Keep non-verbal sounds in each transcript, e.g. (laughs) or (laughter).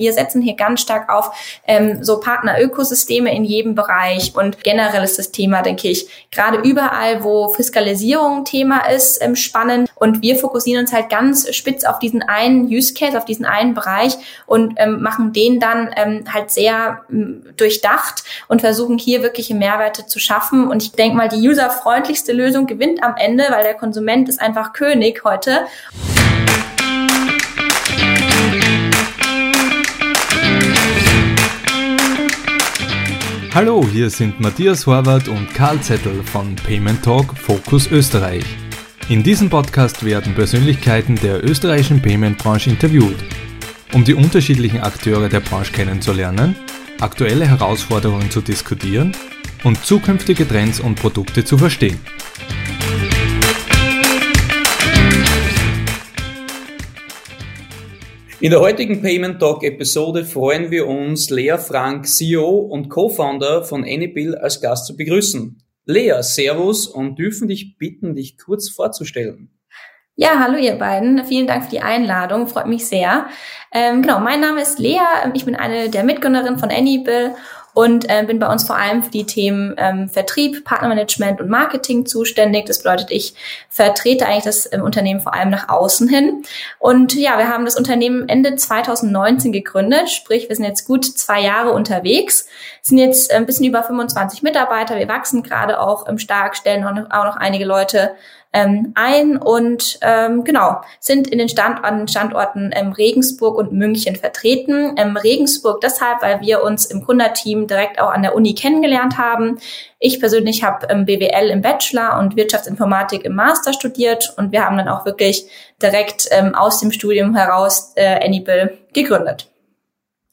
wir setzen hier ganz stark auf ähm, so Partnerökosysteme in jedem Bereich und generell ist das Thema, denke ich, gerade überall, wo Fiskalisierung Thema ist, ähm, spannend und wir fokussieren uns halt ganz spitz auf diesen einen Use Case, auf diesen einen Bereich und ähm, machen den dann ähm, halt sehr ähm, durchdacht und versuchen hier wirkliche Mehrwerte zu schaffen und ich denke mal, die userfreundlichste Lösung gewinnt am Ende, weil der Konsument ist einfach König heute. Hallo, hier sind Matthias Horvath und Karl Zettel von Payment Talk Focus Österreich. In diesem Podcast werden Persönlichkeiten der österreichischen Payment-Branche interviewt, um die unterschiedlichen Akteure der Branche kennenzulernen, aktuelle Herausforderungen zu diskutieren und zukünftige Trends und Produkte zu verstehen. In der heutigen Payment Talk Episode freuen wir uns, Lea Frank, CEO und Co-Founder von Anybill als Gast zu begrüßen. Lea, Servus und dürfen dich bitten, dich kurz vorzustellen. Ja, hallo ihr beiden. Vielen Dank für die Einladung. Freut mich sehr. Ähm, genau, mein Name ist Lea. Ich bin eine der Mitgründerinnen von Anybill und äh, bin bei uns vor allem für die Themen ähm, Vertrieb, Partnermanagement und Marketing zuständig. Das bedeutet, ich vertrete eigentlich das ähm, Unternehmen vor allem nach außen hin. Und ja, wir haben das Unternehmen Ende 2019 gegründet, sprich, wir sind jetzt gut zwei Jahre unterwegs, sind jetzt äh, ein bisschen über 25 Mitarbeiter, wir wachsen gerade auch ähm, stark, stellen auch noch, auch noch einige Leute ähm, ein und ähm, genau sind in den Standorten, Standorten ähm, Regensburg und München vertreten. Ähm, Regensburg deshalb, weil wir uns im Gründerteam direkt auch an der Uni kennengelernt haben. Ich persönlich habe ähm, BWL im Bachelor und Wirtschaftsinformatik im Master studiert und wir haben dann auch wirklich direkt ähm, aus dem Studium heraus äh, Anybill gegründet.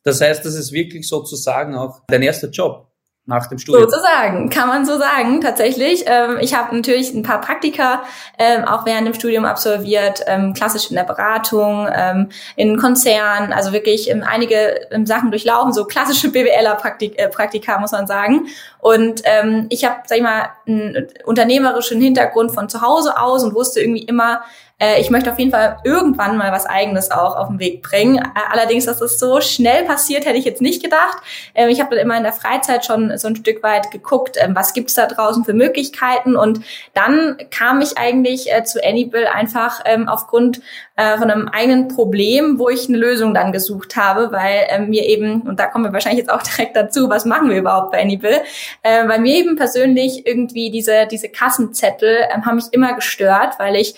Das heißt, das ist wirklich sozusagen auch dein erster Job nach dem Studium. Sozusagen, kann man so sagen, tatsächlich. Ähm, ich habe natürlich ein paar Praktika ähm, auch während dem Studium absolviert, ähm, klassisch in der Beratung, ähm, in Konzernen, also wirklich ähm, einige ähm, Sachen durchlaufen, so klassische (laughs) BWLer-Praktika, äh, muss man sagen. Und ich habe, sag ich mal, einen unternehmerischen Hintergrund von zu Hause aus und wusste irgendwie immer, äh, ich möchte auf jeden Fall irgendwann mal was Eigenes auch auf den Weg bringen. Äh, allerdings, dass das so schnell passiert, hätte ich jetzt nicht gedacht. Ähm, ich habe dann immer in der Freizeit schon so ein Stück weit geguckt, ähm, was gibt's da draußen für Möglichkeiten. Und dann kam ich eigentlich äh, zu Anybill einfach ähm, aufgrund äh, von einem eigenen Problem, wo ich eine Lösung dann gesucht habe, weil äh, mir eben, und da kommen wir wahrscheinlich jetzt auch (laughs) direkt dazu, was machen wir überhaupt bei Anybill, äh, weil mir eben persönlich irgendwie diese, diese Kassenzettel ähm, haben mich immer gestört, weil ich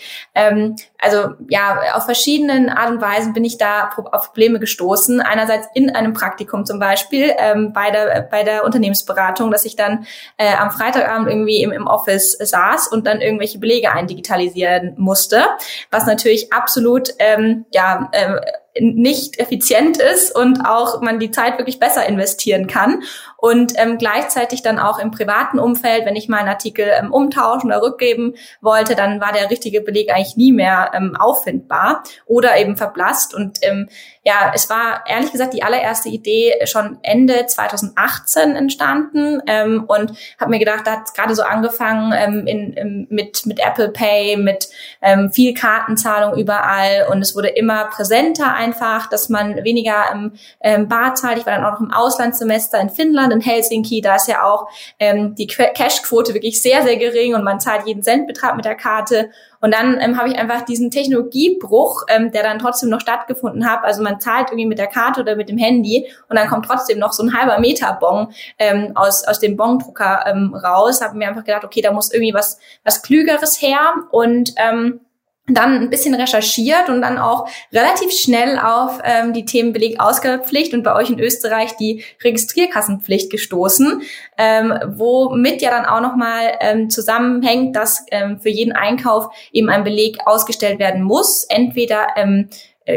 ähm, also ja, auf verschiedenen Art und Weisen bin ich da auf Probleme gestoßen. Einerseits in einem Praktikum zum Beispiel ähm, bei, der, bei der Unternehmensberatung, dass ich dann äh, am Freitagabend irgendwie im, im Office saß und dann irgendwelche Belege eindigitalisieren musste, was natürlich absolut ähm, ja äh, nicht effizient ist und auch man die Zeit wirklich besser investieren kann. Und ähm, gleichzeitig dann auch im privaten Umfeld, wenn ich mal einen Artikel ähm, umtauschen oder rückgeben wollte, dann war der richtige Beleg eigentlich nie mehr ähm, auffindbar oder eben verblasst. Und ähm, ja, es war ehrlich gesagt die allererste Idee schon Ende 2018 entstanden ähm, und habe mir gedacht, da hat gerade so angefangen ähm, in, in, mit, mit Apple Pay, mit ähm, viel Kartenzahlung überall und es wurde immer präsenter einfach, dass man weniger ähm, ähm, Bar zahlt. Ich war dann auch noch im Auslandssemester in Finnland, in Helsinki, da ist ja auch ähm, die Cashquote wirklich sehr, sehr gering und man zahlt jeden Centbetrag mit der Karte und dann ähm, habe ich einfach diesen Technologiebruch, ähm, der dann trotzdem noch stattgefunden hat. Also man zahlt irgendwie mit der Karte oder mit dem Handy und dann kommt trotzdem noch so ein halber Meter Bon ähm, aus, aus dem Bondrucker ähm, raus. Habe mir einfach gedacht, okay, da muss irgendwie was, was Klügeres her. Und ähm, dann ein bisschen recherchiert und dann auch relativ schnell auf ähm, die Themen Belegausgabepflicht und bei euch in Österreich die Registrierkassenpflicht gestoßen, ähm, womit ja dann auch nochmal ähm, zusammenhängt, dass ähm, für jeden Einkauf eben ein Beleg ausgestellt werden muss, entweder ähm,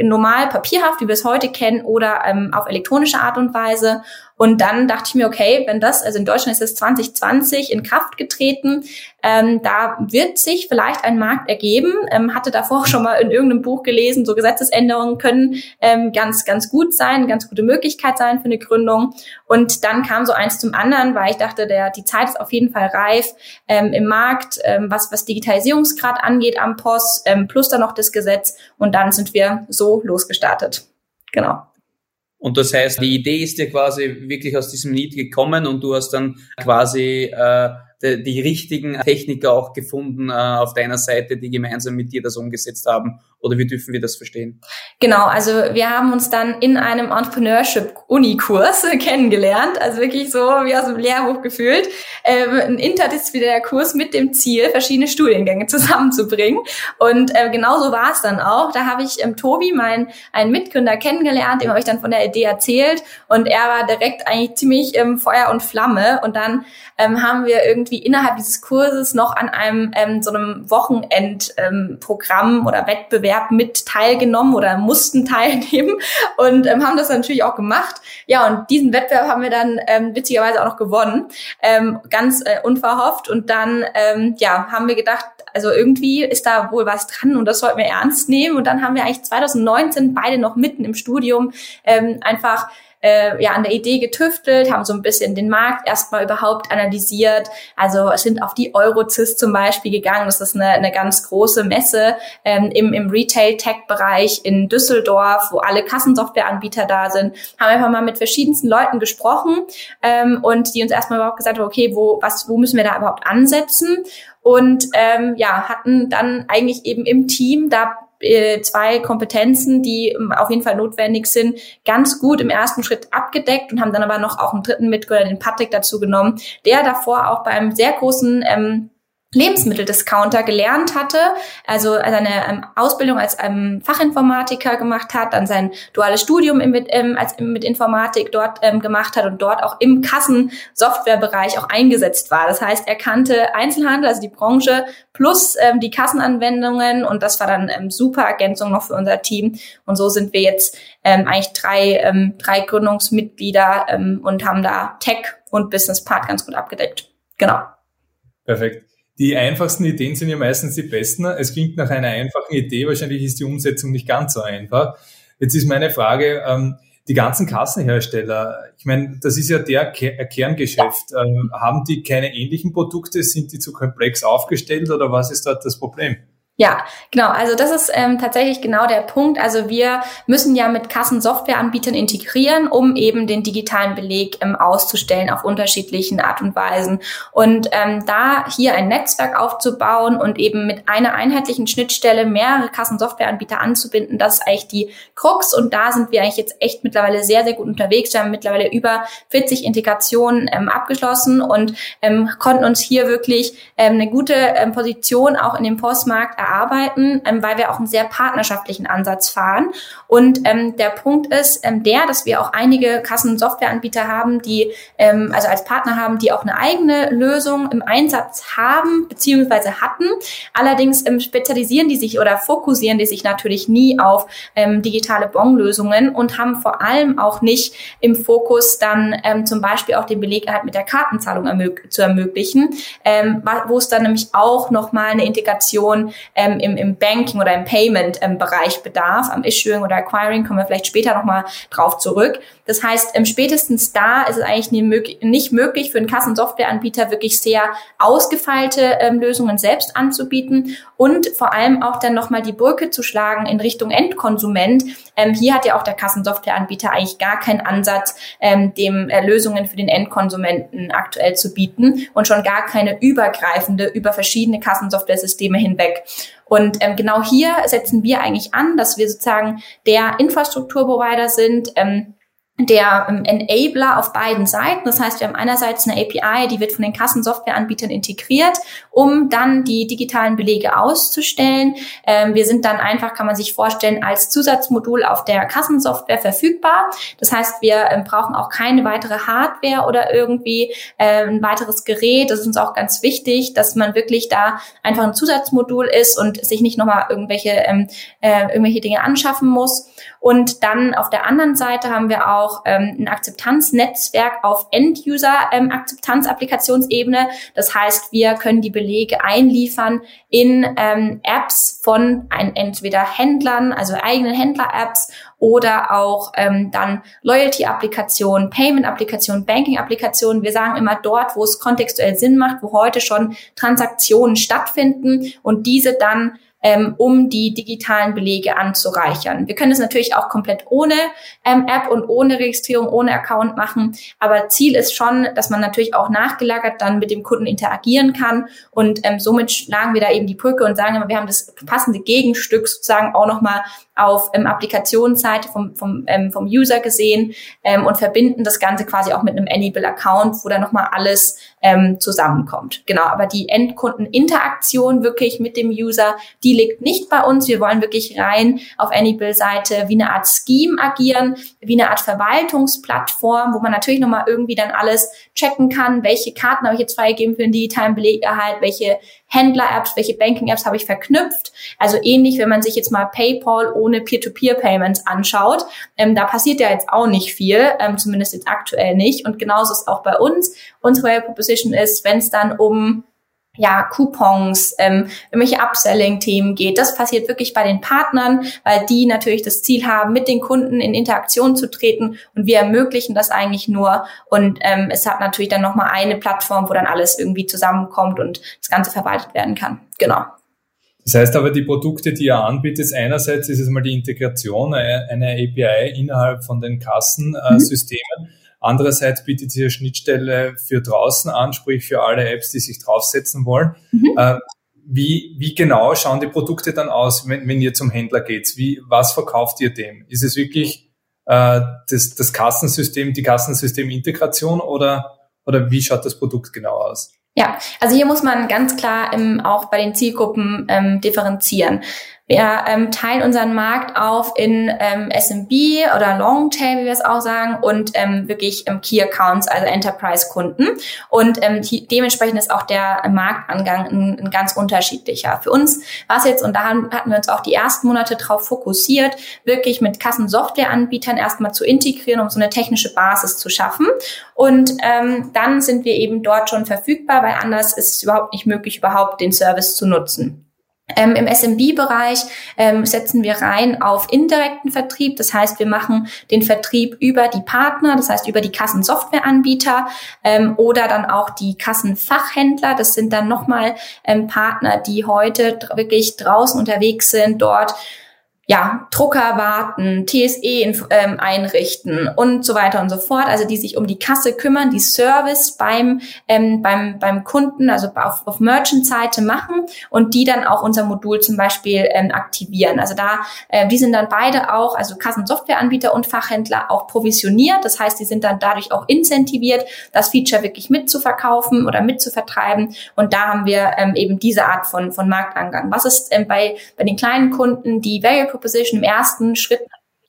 normal papierhaft, wie wir es heute kennen, oder ähm, auf elektronische Art und Weise. Und dann dachte ich mir, okay, wenn das, also in Deutschland ist es 2020 in Kraft getreten, ähm, da wird sich vielleicht ein Markt ergeben. Ähm, hatte davor schon mal in irgendeinem Buch gelesen, so Gesetzesänderungen können ähm, ganz, ganz gut sein, ganz gute Möglichkeit sein für eine Gründung. Und dann kam so eins zum anderen, weil ich dachte, der, die Zeit ist auf jeden Fall reif ähm, im Markt, ähm, was, was Digitalisierungsgrad angeht am Post, ähm, plus dann noch das Gesetz. Und dann sind wir so losgestartet. Genau. Und das heißt, die Idee ist ja quasi wirklich aus diesem Need gekommen und du hast dann quasi äh, die, die richtigen Techniker auch gefunden äh, auf deiner Seite, die gemeinsam mit dir das umgesetzt haben oder wie dürfen wir das verstehen? Genau, also wir haben uns dann in einem Entrepreneurship-Uni-Kurs (laughs) kennengelernt, also wirklich so wie aus dem Lehrbuch gefühlt. Ähm, ein interdisziplinärer Kurs mit dem Ziel, verschiedene Studiengänge zusammenzubringen. Und äh, genauso war es dann auch. Da habe ich ähm, Tobi, mein einen Mitgründer, kennengelernt, dem habe ich dann von der Idee erzählt und er war direkt eigentlich ziemlich ähm, Feuer und Flamme. Und dann ähm, haben wir irgendwie innerhalb dieses Kurses noch an einem ähm, so einem Wochenendprogramm ähm, oder Wettbewerb Wettbewerb mit teilgenommen oder mussten (laughs) teilnehmen und ähm, haben das natürlich auch gemacht. Ja, und diesen Wettbewerb haben wir dann ähm, witzigerweise auch noch gewonnen, ähm, ganz äh, unverhofft. Und dann ähm, ja, haben wir gedacht, also irgendwie ist da wohl was dran und das sollten wir ernst nehmen. Und dann haben wir eigentlich 2019 beide noch mitten im Studium ähm, einfach äh, ja an der Idee getüftelt, haben so ein bisschen den Markt erstmal überhaupt analysiert. Also sind auf die Eurocist zum Beispiel gegangen. Das ist eine, eine ganz große Messe ähm, im, im Retail-Tech-Bereich in Düsseldorf, wo alle Kassensoftwareanbieter da sind. Haben einfach mal mit verschiedensten Leuten gesprochen ähm, und die uns erstmal überhaupt gesagt haben, okay, wo, was, wo müssen wir da überhaupt ansetzen? Und ähm, ja, hatten dann eigentlich eben im Team da zwei Kompetenzen, die ähm, auf jeden Fall notwendig sind, ganz gut im ersten Schritt abgedeckt und haben dann aber noch auch einen dritten Mitgründer, den Patrick, dazu genommen, der davor auch bei einem sehr großen ähm, Lebensmitteldiscounter gelernt hatte, also seine ähm, Ausbildung als ähm, Fachinformatiker gemacht hat, dann sein duales Studium im, ähm, als, mit Informatik dort gemacht hat und dort auch im Kassensoftwarebereich auch eingesetzt war. Das heißt, er kannte Einzelhandel, also die Branche, plus die Kassenanwendungen und das war dann super Ergänzung noch für unser Team. Und so sind wir jetzt eigentlich drei, drei Gründungsmitglieder und haben da Tech und Business Part ganz gut abgedeckt. Genau. Perfekt. Die einfachsten Ideen sind ja meistens die besten. Es klingt nach einer einfachen Idee, wahrscheinlich ist die Umsetzung nicht ganz so einfach. Jetzt ist meine Frage, ähm, die ganzen Kassenhersteller, ich meine, das ist ja der Kerngeschäft. Ähm, haben die keine ähnlichen Produkte? Sind die zu komplex aufgestellt oder was ist dort das Problem? Ja, genau. Also das ist ähm, tatsächlich genau der Punkt. Also wir müssen ja mit Kassensoftwareanbietern integrieren, um eben den digitalen Beleg ähm, auszustellen auf unterschiedlichen Art und Weisen. Und ähm, da hier ein Netzwerk aufzubauen und eben mit einer einheitlichen Schnittstelle mehrere Kassensoftwareanbieter anzubinden, das ist eigentlich die Krux. Und da sind wir eigentlich jetzt echt mittlerweile sehr, sehr gut unterwegs. Wir haben mittlerweile über 40 Integrationen ähm, abgeschlossen und ähm, konnten uns hier wirklich ähm, eine gute ähm, Position auch in dem Postmarkt erarbeiten, ähm, weil wir auch einen sehr partnerschaftlichen Ansatz fahren. Und ähm, der Punkt ist ähm, der, dass wir auch einige Kassensoftwareanbieter haben, die ähm, also als Partner haben, die auch eine eigene Lösung im Einsatz haben beziehungsweise hatten. Allerdings ähm, spezialisieren die sich oder fokussieren die sich natürlich nie auf ähm, digitale Bon-Lösungen und haben vor allem auch nicht im Fokus dann ähm, zum Beispiel auch den Beleg halt mit der Kartenzahlung ermög zu ermöglichen, ähm, wo es dann nämlich auch nochmal eine Integration ähm, im, im Banking oder im Payment-Bereich ähm, bedarf. Am Issuing oder Acquiring kommen wir vielleicht später nochmal drauf zurück. Das heißt, spätestens da ist es eigentlich nicht möglich für einen Kassensoftwareanbieter wirklich sehr ausgefeilte ähm, Lösungen selbst anzubieten und vor allem auch dann nochmal die Brücke zu schlagen in Richtung Endkonsument. Ähm, hier hat ja auch der Kassensoftwareanbieter eigentlich gar keinen Ansatz, ähm, dem äh, Lösungen für den Endkonsumenten aktuell zu bieten und schon gar keine übergreifende über verschiedene Kassensoftware-Systeme hinweg. Und ähm, genau hier setzen wir eigentlich an, dass wir sozusagen der Infrastrukturprovider sind, ähm, der ähm, Enabler auf beiden Seiten. Das heißt, wir haben einerseits eine API, die wird von den Kassensoftwareanbietern integriert, um dann die digitalen Belege auszustellen. Ähm, wir sind dann einfach, kann man sich vorstellen, als Zusatzmodul auf der Kassensoftware verfügbar. Das heißt, wir ähm, brauchen auch keine weitere Hardware oder irgendwie äh, ein weiteres Gerät. Das ist uns auch ganz wichtig, dass man wirklich da einfach ein Zusatzmodul ist und sich nicht nochmal irgendwelche, ähm, äh, irgendwelche Dinge anschaffen muss. Und dann auf der anderen Seite haben wir auch ähm, ein Akzeptanznetzwerk auf End-User-Akzeptanz-Applikationsebene. Ähm, das heißt, wir können die Belege einliefern in ähm, Apps von ein, entweder Händlern, also eigenen Händler-Apps oder auch ähm, dann Loyalty-Applikationen, Payment-Applikationen, Banking-Applikationen. Wir sagen immer dort, wo es kontextuell Sinn macht, wo heute schon Transaktionen stattfinden und diese dann ähm, um die digitalen Belege anzureichern. Wir können es natürlich auch komplett ohne ähm, App und ohne Registrierung, ohne Account machen. Aber Ziel ist schon, dass man natürlich auch nachgelagert dann mit dem Kunden interagieren kann. Und ähm, somit schlagen wir da eben die Brücke und sagen, wir haben das passende Gegenstück sozusagen auch nochmal auf ähm, Applikationsseite vom, vom, ähm, vom User gesehen ähm, und verbinden das Ganze quasi auch mit einem Enable-Account, wo dann nochmal alles ähm, zusammenkommt. Genau, aber die Endkundeninteraktion wirklich mit dem User, die liegt nicht bei uns. Wir wollen wirklich rein auf Enable-Seite wie eine Art Scheme agieren, wie eine Art Verwaltungsplattform, wo man natürlich nochmal irgendwie dann alles checken kann, welche Karten habe ich jetzt freigegeben für den digitalen Belegerhalt, welche Händler-Apps, welche Banking-Apps habe ich verknüpft. Also ähnlich, wenn man sich jetzt mal PayPal ohne Peer-to-Peer-Payments anschaut. Ähm, da passiert ja jetzt auch nicht viel, ähm, zumindest jetzt aktuell nicht. Und genauso ist auch bei uns. Unsere Proposition ist, wenn es dann um ja, Coupons, ähm, irgendwelche Upselling-Themen geht. Das passiert wirklich bei den Partnern, weil die natürlich das Ziel haben, mit den Kunden in Interaktion zu treten und wir ermöglichen das eigentlich nur. Und ähm, es hat natürlich dann nochmal eine Plattform, wo dann alles irgendwie zusammenkommt und das Ganze verwaltet werden kann. Genau. Das heißt aber, die Produkte, die ihr anbietet, einerseits ist es mal die Integration einer API innerhalb von den Kassensystemen. Mhm. Andererseits bietet ihr Schnittstelle für draußen an, sprich für alle Apps, die sich draufsetzen wollen. Mhm. Äh, wie, wie genau schauen die Produkte dann aus, wenn, wenn ihr zum Händler geht? Wie, was verkauft ihr dem? Ist es wirklich äh, das, das Kassensystem, die Kassensystemintegration oder, oder wie schaut das Produkt genau aus? Ja, also hier muss man ganz klar ähm, auch bei den Zielgruppen ähm, differenzieren. Wir ähm, teilen unseren Markt auf in ähm, SMB oder Longtail, wie wir es auch sagen, und ähm, wirklich ähm, Key Accounts, also Enterprise-Kunden. Und ähm, dementsprechend ist auch der Marktangang ein, ein ganz unterschiedlicher. Für uns war es jetzt, und da hatten wir uns auch die ersten Monate drauf fokussiert, wirklich mit Kassensoftwareanbietern erstmal zu integrieren, um so eine technische Basis zu schaffen. Und ähm, dann sind wir eben dort schon verfügbar, weil anders ist es überhaupt nicht möglich, überhaupt den Service zu nutzen. Ähm, Im SMB-Bereich ähm, setzen wir rein auf indirekten Vertrieb. Das heißt, wir machen den Vertrieb über die Partner, das heißt über die Kassensoftwareanbieter ähm, oder dann auch die Kassenfachhändler. Das sind dann nochmal ähm, Partner, die heute wirklich draußen unterwegs sind, dort ja, Drucker warten, TSE ähm, einrichten und so weiter und so fort. Also die sich um die Kasse kümmern, die Service beim, ähm, beim, beim Kunden, also auf, auf Merchant-Seite machen und die dann auch unser Modul zum Beispiel ähm, aktivieren. Also da, äh, die sind dann beide auch, also Kassensoftwareanbieter und Fachhändler auch provisioniert. Das heißt, die sind dann dadurch auch incentiviert, das Feature wirklich mitzuverkaufen oder mitzuvertreiben. Und da haben wir ähm, eben diese Art von, von Marktangang. Was ist ähm, bei, bei den kleinen Kunden die Value Proposition im ersten Schritt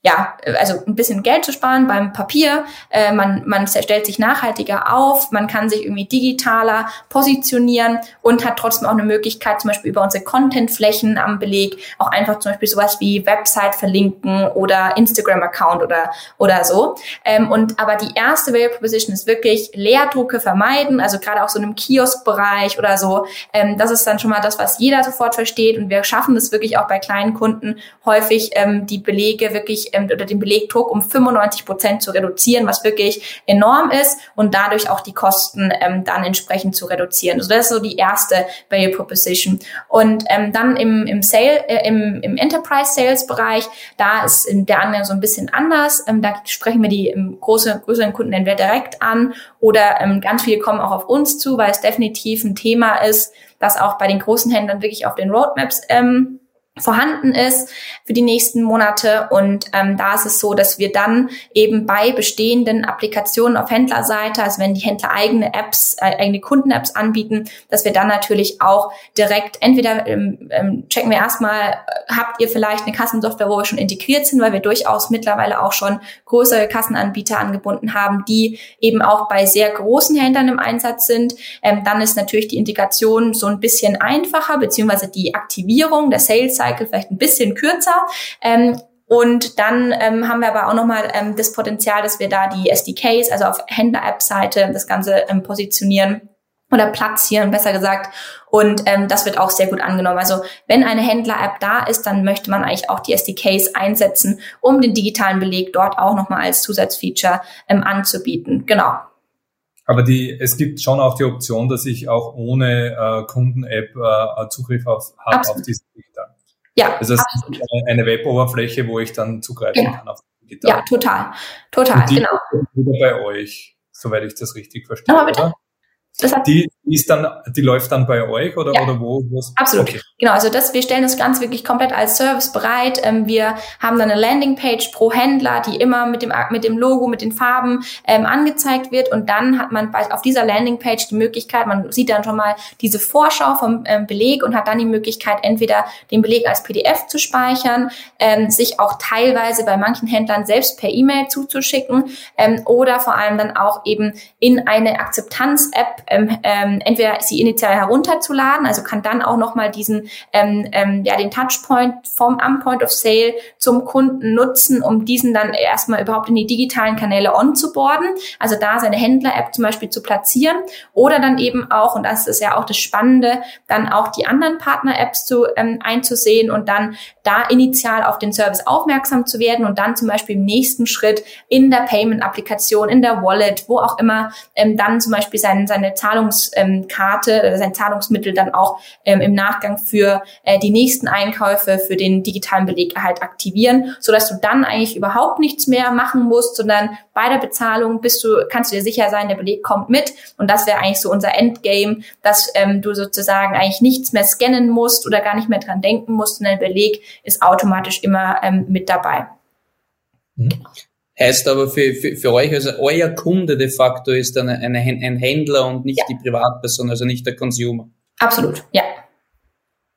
ja, also ein bisschen Geld zu sparen beim Papier. Äh, man, man stellt sich nachhaltiger auf, man kann sich irgendwie digitaler positionieren und hat trotzdem auch eine Möglichkeit, zum Beispiel über unsere Contentflächen am Beleg auch einfach zum Beispiel sowas wie Website verlinken oder Instagram-Account oder, oder so. Ähm, und aber die erste Value Proposition ist wirklich Leerdrucke vermeiden, also gerade auch so in einem Kioskbereich oder so. Ähm, das ist dann schon mal das, was jeder sofort versteht und wir schaffen das wirklich auch bei kleinen Kunden häufig, ähm, die Belege wirklich ähm, oder den Belegdruck um 95 Prozent zu reduzieren, was wirklich enorm ist und dadurch auch die Kosten ähm, dann entsprechend zu reduzieren. Also das ist so die erste Value Proposition. Und ähm, dann im, im Sale, äh, im, im Enterprise Sales Bereich, da ist der Angang so ein bisschen anders. Ähm, da sprechen wir die ähm, große, größeren Kunden entweder direkt an oder ähm, ganz viele kommen auch auf uns zu, weil es definitiv ein Thema ist, das auch bei den großen Händlern wirklich auf den Roadmaps ähm, vorhanden ist für die nächsten Monate. Und ähm, da ist es so, dass wir dann eben bei bestehenden Applikationen auf Händlerseite, also wenn die Händler eigene Apps, äh, eigene Kunden-Apps anbieten, dass wir dann natürlich auch direkt entweder ähm, ähm, checken wir erstmal, äh, habt ihr vielleicht eine Kassensoftware, wo wir schon integriert sind, weil wir durchaus mittlerweile auch schon größere Kassenanbieter angebunden haben, die eben auch bei sehr großen Händlern im Einsatz sind. Ähm, dann ist natürlich die Integration so ein bisschen einfacher, beziehungsweise die Aktivierung der Sales Cycle vielleicht ein bisschen kürzer. Ähm, und dann ähm, haben wir aber auch nochmal ähm, das Potenzial, dass wir da die SDKs, also auf Händler-App-Seite, das Ganze ähm, positionieren oder platzieren, besser gesagt. Und ähm, das wird auch sehr gut angenommen. Also wenn eine Händler-App da ist, dann möchte man eigentlich auch die SDKs einsetzen, um den digitalen Beleg dort auch nochmal als Zusatzfeature ähm, anzubieten. Genau. Aber die, es gibt schon auch die Option, dass ich auch ohne äh, Kunden-App äh, Zugriff auf, habe auf diese digitalen. Ja. Das heißt, eine Web-Oberfläche, wo ich dann zugreifen ja. kann auf digital. Ja, total. Total, die genau. Wieder bei euch, soweit ich das richtig verstehe. Nochmal bitte? Oder? Die ist dann, die läuft dann bei euch oder, ja, oder wo? Absolut. Okay. Genau, also das, wir stellen das Ganze wirklich komplett als Service bereit. Ähm, wir haben dann eine Landingpage pro Händler, die immer mit dem, mit dem Logo, mit den Farben ähm, angezeigt wird und dann hat man bei, auf dieser Landingpage die Möglichkeit, man sieht dann schon mal diese Vorschau vom ähm, Beleg und hat dann die Möglichkeit, entweder den Beleg als PDF zu speichern, ähm, sich auch teilweise bei manchen Händlern selbst per E-Mail zuzuschicken ähm, oder vor allem dann auch eben in eine Akzeptanz-App ähm, ähm, entweder sie initial herunterzuladen, also kann dann auch nochmal diesen, ähm, ähm, ja, den Touchpoint vom am Point of Sale zum Kunden nutzen, um diesen dann erstmal überhaupt in die digitalen Kanäle onzuboarden, also da seine Händler-App zum Beispiel zu platzieren oder dann eben auch, und das ist ja auch das Spannende, dann auch die anderen Partner-Apps zu ähm, einzusehen und dann da initial auf den Service aufmerksam zu werden und dann zum Beispiel im nächsten Schritt in der Payment-Applikation, in der Wallet, wo auch immer, ähm, dann zum Beispiel sein, seine Zahlungskarte, ähm, sein Zahlungsmittel dann auch ähm, im Nachgang für äh, die nächsten Einkäufe, für den digitalen Beleg halt aktivieren, so dass du dann eigentlich überhaupt nichts mehr machen musst, sondern bei der Bezahlung bist du, kannst du dir sicher sein, der Beleg kommt mit und das wäre eigentlich so unser Endgame, dass ähm, du sozusagen eigentlich nichts mehr scannen musst oder gar nicht mehr dran denken musst und der Beleg ist automatisch immer ähm, mit dabei. Mhm. Heißt aber für, für, für euch, also euer Kunde de facto ist dann eine, ein Händler und nicht ja. die Privatperson, also nicht der Consumer. Absolut, ja.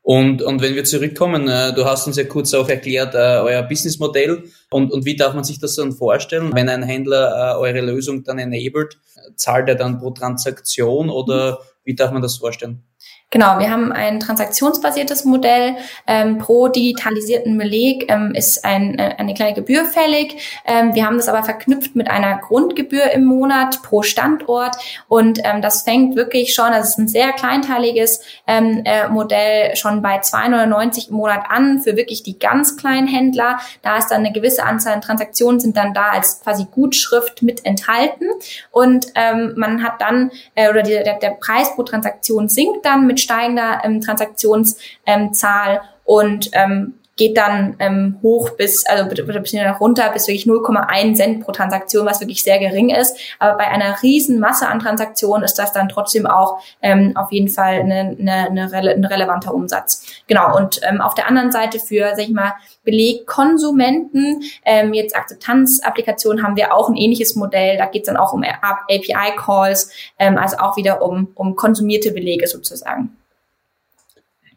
Und, und wenn wir zurückkommen, äh, du hast uns ja kurz auch erklärt, äh, euer Businessmodell und, und wie darf man sich das dann vorstellen, wenn ein Händler äh, eure Lösung dann enabled, zahlt er dann pro Transaktion oder wie darf man das vorstellen? Genau, wir haben ein transaktionsbasiertes Modell. Ähm, pro digitalisierten Beleg ähm, ist ein, äh, eine kleine Gebühr fällig. Ähm, wir haben das aber verknüpft mit einer Grundgebühr im Monat pro Standort. Und ähm, das fängt wirklich schon, das ist ein sehr kleinteiliges ähm, äh, Modell, schon bei 2,99 im Monat an für wirklich die ganz kleinen Händler. Da ist dann eine gewisse Anzahl an Transaktionen sind dann da als quasi Gutschrift mit enthalten. Und ähm, man hat dann, äh, oder die, der, der Preis pro Transaktion sinkt dann mit mit steigender ähm, Transaktionszahl und ähm, geht dann ähm, hoch bis, also ein bisschen runter bis wirklich 0,1 Cent pro Transaktion, was wirklich sehr gering ist. Aber bei einer riesen Masse an Transaktionen ist das dann trotzdem auch ähm, auf jeden Fall eine, eine, eine rele ein relevanter Umsatz. Genau. Und ähm, auf der anderen Seite für, sag ich mal, Belegkonsumenten, ähm, jetzt Akzeptanzapplikationen haben wir auch ein ähnliches Modell. Da geht es dann auch um API-Calls, ähm, also auch wieder um, um konsumierte Belege sozusagen.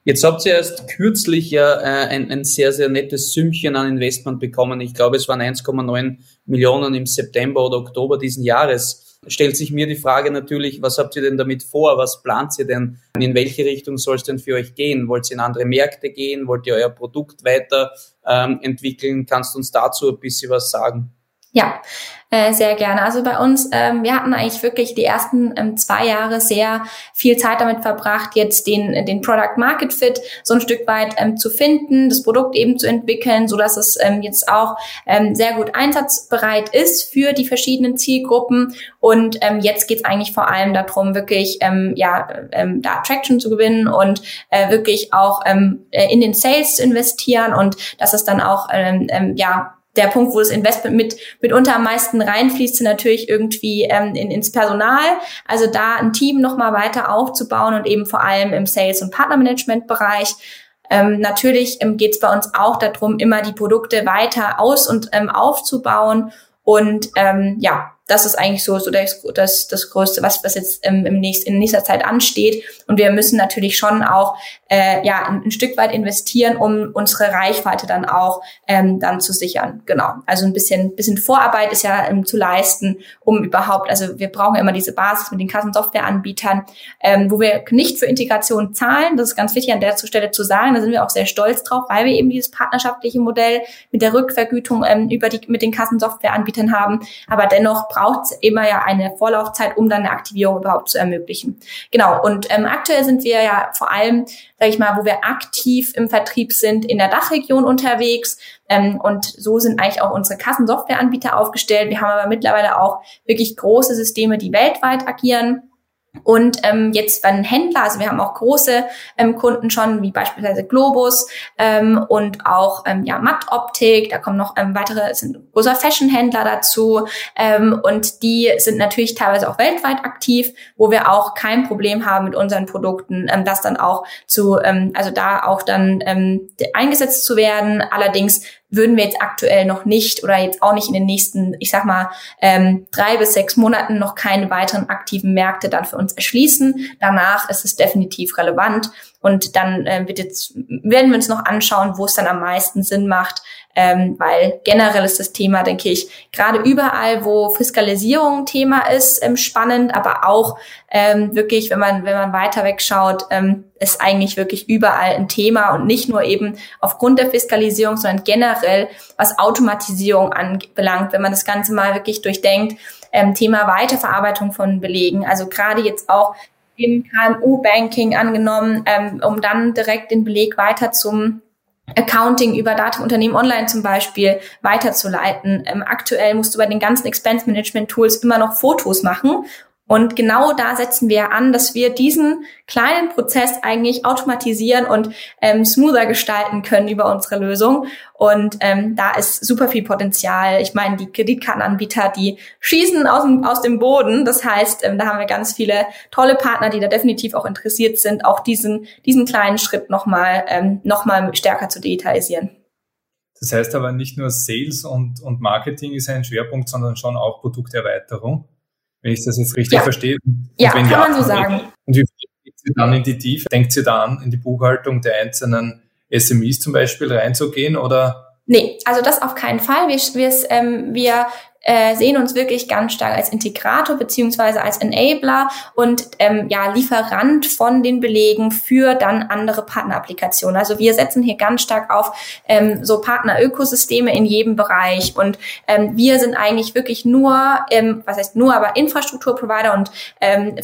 Jetzt habt ihr erst kürzlich ja äh, ein, ein sehr, sehr nettes Sümmchen an Investment bekommen. Ich glaube, es waren 1,9 Millionen im September oder Oktober diesen Jahres. Stellt sich mir die Frage natürlich, was habt ihr denn damit vor? Was plant ihr denn? In welche Richtung soll es denn für euch gehen? Wollt ihr in andere Märkte gehen? Wollt ihr euer Produkt weiter ähm, entwickeln? Kannst du uns dazu ein bisschen was sagen? Ja, äh, sehr gerne. Also bei uns, ähm, wir hatten eigentlich wirklich die ersten ähm, zwei Jahre sehr viel Zeit damit verbracht, jetzt den, den Product Market Fit so ein Stück weit ähm, zu finden, das Produkt eben zu entwickeln, so dass es ähm, jetzt auch ähm, sehr gut einsatzbereit ist für die verschiedenen Zielgruppen. Und ähm, jetzt geht es eigentlich vor allem darum, wirklich ähm, ja, ähm, da Traction zu gewinnen und äh, wirklich auch ähm, äh, in den Sales zu investieren und dass es dann auch ähm, ähm, ja der Punkt, wo das Investment mit mitunter am meisten reinfließt, sind natürlich irgendwie ähm, in, ins Personal. Also da ein Team nochmal weiter aufzubauen und eben vor allem im Sales- und Partnermanagement-Bereich. Ähm, natürlich ähm, geht es bei uns auch darum, immer die Produkte weiter aus- und ähm, aufzubauen. Und ähm, ja, das ist eigentlich so, so das, das, das Größte, was, was jetzt ähm, im nächst, in nächster Zeit ansteht. Und wir müssen natürlich schon auch äh, ja, ein, ein Stück weit investieren, um unsere Reichweite dann auch ähm, dann zu sichern. Genau. Also ein bisschen, bisschen Vorarbeit ist ja ähm, zu leisten, um überhaupt, also wir brauchen ja immer diese Basis mit den Kassensoftwareanbietern, ähm, wo wir nicht für Integration zahlen. Das ist ganz wichtig an der Stelle zu sagen. Da sind wir auch sehr stolz drauf, weil wir eben dieses partnerschaftliche Modell mit der Rückvergütung ähm, über die, mit den Kassensoftwareanbietern haben. Aber dennoch braucht es immer ja eine Vorlaufzeit, um dann eine Aktivierung überhaupt zu ermöglichen. Genau, und ähm, aktuell sind wir ja vor allem, sage ich mal, wo wir aktiv im Vertrieb sind, in der Dachregion unterwegs. Ähm, und so sind eigentlich auch unsere Kassensoftwareanbieter aufgestellt. Wir haben aber mittlerweile auch wirklich große Systeme, die weltweit agieren. Und ähm, jetzt bei den Händler, also wir haben auch große ähm, Kunden schon, wie beispielsweise Globus ähm, und auch ähm, ja Matt Optik. Da kommen noch ähm, weitere, sind großer Fashion-Händler dazu ähm, und die sind natürlich teilweise auch weltweit aktiv, wo wir auch kein Problem haben mit unseren Produkten, ähm, das dann auch zu, ähm, also da auch dann ähm, eingesetzt zu werden. Allerdings würden wir jetzt aktuell noch nicht oder jetzt auch nicht in den nächsten, ich sag mal, ähm, drei bis sechs Monaten noch keine weiteren aktiven Märkte dann für uns erschließen. Danach ist es definitiv relevant und dann äh, wird jetzt, werden wir uns noch anschauen, wo es dann am meisten Sinn macht, ähm, weil generell ist das Thema, denke ich, gerade überall, wo Fiskalisierung Thema ist, ähm, spannend, aber auch ähm, wirklich, wenn man wenn man weiter wegschaut, ähm, ist eigentlich wirklich überall ein Thema und nicht nur eben aufgrund der Fiskalisierung, sondern generell was Automatisierung anbelangt, wenn man das Ganze mal wirklich durchdenkt. Ähm, Thema Weiterverarbeitung von Belegen, also gerade jetzt auch im KMU-Banking angenommen, ähm, um dann direkt den Beleg weiter zum Accounting über Datenunternehmen online zum Beispiel weiterzuleiten. Ähm, aktuell musst du bei den ganzen Expense Management Tools immer noch Fotos machen und genau da setzen wir an, dass wir diesen kleinen Prozess eigentlich automatisieren und ähm, smoother gestalten können über unsere Lösung. Und ähm, da ist super viel Potenzial. Ich meine, die Kreditkartenanbieter, die schießen aus dem, aus dem Boden. Das heißt, ähm, da haben wir ganz viele tolle Partner, die da definitiv auch interessiert sind, auch diesen, diesen kleinen Schritt nochmal ähm, noch stärker zu digitalisieren. Das heißt aber nicht nur Sales und, und Marketing ist ein Schwerpunkt, sondern schon auch Produkterweiterung wenn ich das jetzt richtig ja. verstehe. Und ja, kann ja, man so sagen. Und wie geht sie dann in die Tiefe? Denkt sie da an, in die Buchhaltung der einzelnen SMEs zum Beispiel reinzugehen oder? Nee, also das auf keinen Fall. Wir, wir, ähm, wir äh, sehen uns wirklich ganz stark als Integrator beziehungsweise als Enabler und ähm, ja Lieferant von den Belegen für dann andere Partnerapplikationen. Also wir setzen hier ganz stark auf ähm, so Partnerökosysteme in jedem Bereich und ähm, wir sind eigentlich wirklich nur, ähm, was heißt nur, aber Infrastrukturprovider und ähm,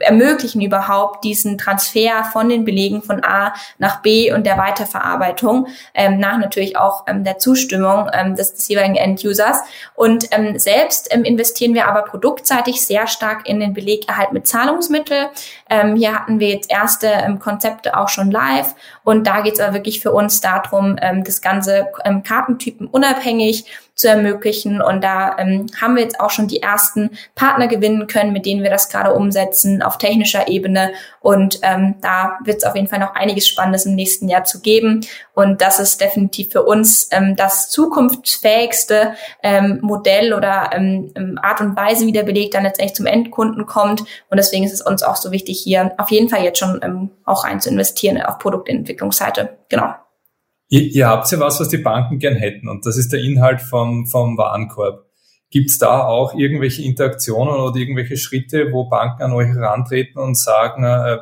ermöglichen überhaupt diesen Transfer von den Belegen von A nach B und der Weiterverarbeitung ähm, nach natürlich auch ähm, der Zustimmung ähm, des, des jeweiligen End-Users. Und ähm, selbst ähm, investieren wir aber produktseitig sehr stark in den Belegerhalt mit Zahlungsmittel. Ähm, hier hatten wir jetzt erste ähm, Konzepte auch schon live und da geht es aber wirklich für uns darum, ähm, das ganze ähm, Kartentypen unabhängig zu ermöglichen. Und da ähm, haben wir jetzt auch schon die ersten Partner gewinnen können, mit denen wir das gerade umsetzen auf technischer Ebene. Und ähm, da wird es auf jeden Fall noch einiges Spannendes im nächsten Jahr zu geben. Und das ist definitiv für uns ähm, das zukunftsfähigste ähm, Modell oder ähm, ähm Art und Weise, wie der Beleg dann letztendlich zum Endkunden kommt. Und deswegen ist es uns auch so wichtig, hier auf jeden Fall jetzt schon ähm, auch rein zu investieren auf Produktentwicklungsseite. Genau. Ihr, ihr habt ja was, was die Banken gern hätten und das ist der Inhalt vom, vom Warenkorb. Gibt es da auch irgendwelche Interaktionen oder irgendwelche Schritte, wo Banken an euch herantreten und sagen, äh,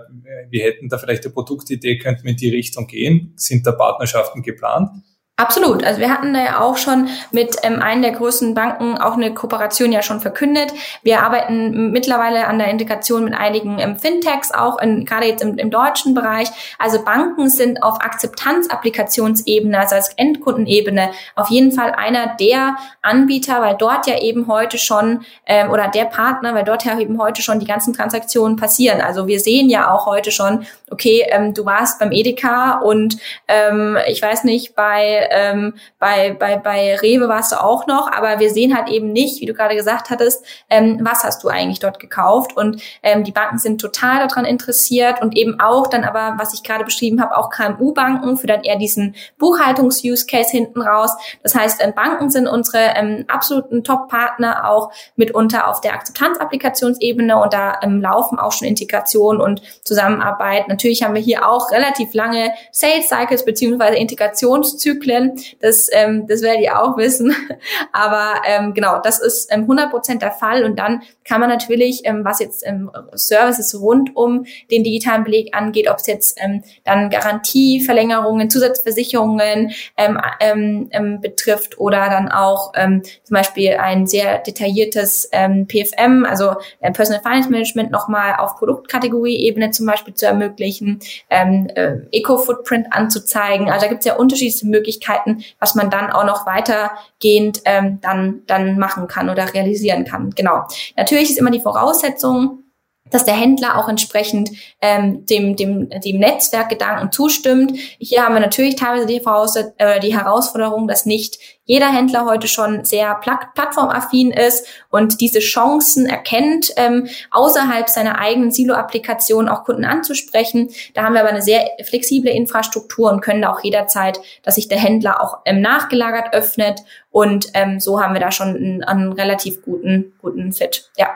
wir hätten da vielleicht eine Produktidee, könnten wir in die Richtung gehen? Sind da Partnerschaften geplant? Absolut. Also wir hatten da ja auch schon mit ähm, einen der größten Banken auch eine Kooperation ja schon verkündet. Wir arbeiten mittlerweile an der Integration mit einigen ähm, Fintechs, auch in, gerade jetzt im, im deutschen Bereich. Also Banken sind auf Akzeptanzapplikationsebene, also als Endkundenebene, auf jeden Fall einer der Anbieter, weil dort ja eben heute schon ähm, oder der Partner, weil dort ja eben heute schon die ganzen Transaktionen passieren. Also wir sehen ja auch heute schon, okay, ähm, du warst beim Edeka und ähm, ich weiß nicht, bei ähm, bei, bei, bei Rewe warst du auch noch, aber wir sehen halt eben nicht, wie du gerade gesagt hattest, ähm, was hast du eigentlich dort gekauft. Und ähm, die Banken sind total daran interessiert und eben auch dann aber, was ich gerade beschrieben habe, auch KMU-Banken für dann eher diesen Buchhaltungs-Use-Case hinten raus. Das heißt, ähm, Banken sind unsere ähm, absoluten Top-Partner auch mitunter auf der Akzeptanzapplikationsebene und da ähm, laufen auch schon Integration und Zusammenarbeit. Natürlich haben wir hier auch relativ lange Sales Cycles beziehungsweise Integrationszyklen vorstellen. Das, ähm, das werdet ihr auch wissen. (laughs) Aber ähm, genau, das ist ähm, 100% der Fall. Und dann kann man natürlich, ähm, was jetzt ähm, Services rund um den digitalen Beleg angeht, ob es jetzt ähm, dann Garantieverlängerungen, Zusatzversicherungen ähm, ähm, ähm, betrifft oder dann auch ähm, zum Beispiel ein sehr detailliertes ähm, PFM, also äh, Personal Finance Management nochmal auf Produktkategorieebene zum Beispiel zu ermöglichen, ähm, äh, Eco-Footprint anzuzeigen. Also da gibt es ja unterschiedliche Möglichkeiten, Möglichkeiten, was man dann auch noch weitergehend ähm, dann, dann machen kann oder realisieren kann. Genau. Natürlich ist immer die Voraussetzung, dass der Händler auch entsprechend ähm, dem, dem, dem Netzwerkgedanken zustimmt. Hier haben wir natürlich teilweise die, Voraus äh, die Herausforderung, dass nicht jeder Händler heute schon sehr plattformaffin ist und diese Chancen erkennt, ähm, außerhalb seiner eigenen Silo-Applikation auch Kunden anzusprechen. Da haben wir aber eine sehr flexible Infrastruktur und können da auch jederzeit, dass sich der Händler auch ähm, nachgelagert öffnet. Und ähm, so haben wir da schon einen, einen relativ guten, guten Fit. Ja.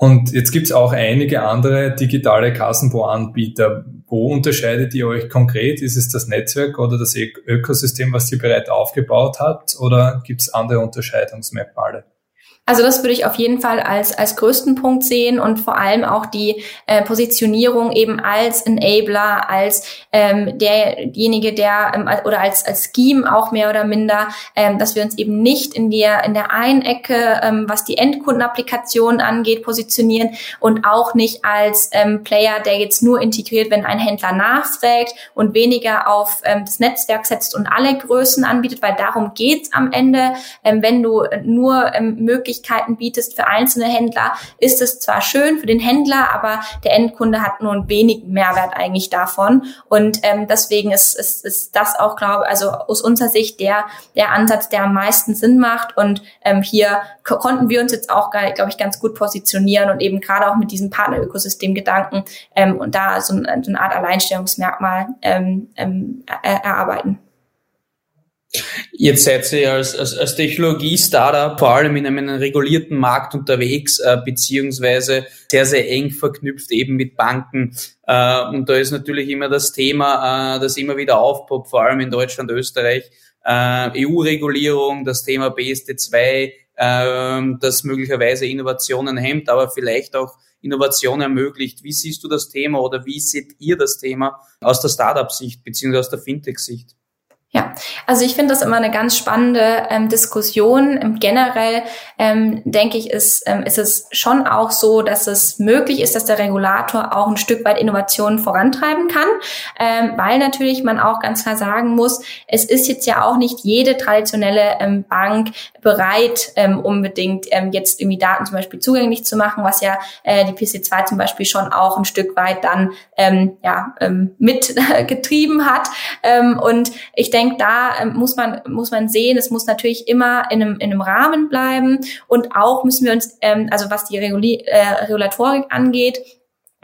Und jetzt gibt's auch einige andere digitale Kassenbo-Anbieter. Wo unterscheidet ihr euch konkret? Ist es das Netzwerk oder das Ökosystem, was ihr bereits aufgebaut habt? Oder gibt's andere Unterscheidungsmerkmale? Also das würde ich auf jeden Fall als, als größten Punkt sehen und vor allem auch die äh, Positionierung eben als Enabler, als ähm, derjenige, der ähm, oder als, als Scheme auch mehr oder minder, ähm, dass wir uns eben nicht in der, in der einen Ecke, ähm, was die Endkundenapplikation angeht, positionieren und auch nicht als ähm, Player, der jetzt nur integriert, wenn ein Händler nachfragt und weniger auf ähm, das Netzwerk setzt und alle Größen anbietet, weil darum geht's am Ende. Ähm, wenn du nur ähm, möglich Möglichkeiten bietest für einzelne Händler, ist es zwar schön für den Händler, aber der Endkunde hat nur einen wenigen Mehrwert eigentlich davon. Und ähm, deswegen ist, ist, ist das auch, glaube also aus unserer Sicht der, der Ansatz, der am meisten Sinn macht. Und ähm, hier konnten wir uns jetzt auch, glaube ich, ganz gut positionieren und eben gerade auch mit diesem Partnerökosystem-Gedanken ähm, und da so, ein, so eine Art Alleinstellungsmerkmal ähm, ähm, erarbeiten. Jetzt seid ihr als, als, als Technologie-Startup vor allem in einem regulierten Markt unterwegs, äh, beziehungsweise sehr, sehr eng verknüpft eben mit Banken. Äh, und da ist natürlich immer das Thema, äh, das immer wieder aufpoppt, vor allem in Deutschland, Österreich, äh, EU-Regulierung, das Thema BSD2, äh, das möglicherweise Innovationen hemmt, aber vielleicht auch Innovation ermöglicht. Wie siehst du das Thema oder wie seht ihr das Thema aus der Startup-Sicht beziehungsweise aus der Fintech-Sicht? Ja, also ich finde das immer eine ganz spannende ähm, Diskussion. Ähm, generell ähm, denke ich, ist, ähm, ist es schon auch so, dass es möglich ist, dass der Regulator auch ein Stück weit Innovationen vorantreiben kann, ähm, weil natürlich man auch ganz klar sagen muss, es ist jetzt ja auch nicht jede traditionelle ähm, Bank bereit, ähm, unbedingt ähm, jetzt irgendwie Daten zum Beispiel zugänglich zu machen, was ja äh, die PC2 zum Beispiel schon auch ein Stück weit dann ähm, ja, ähm, mitgetrieben (laughs) hat. Ähm, und ich denke, da ähm, muss man muss man sehen, es muss natürlich immer in einem, in einem Rahmen bleiben. Und auch müssen wir uns, ähm, also was die Reguli äh, Regulatorik angeht,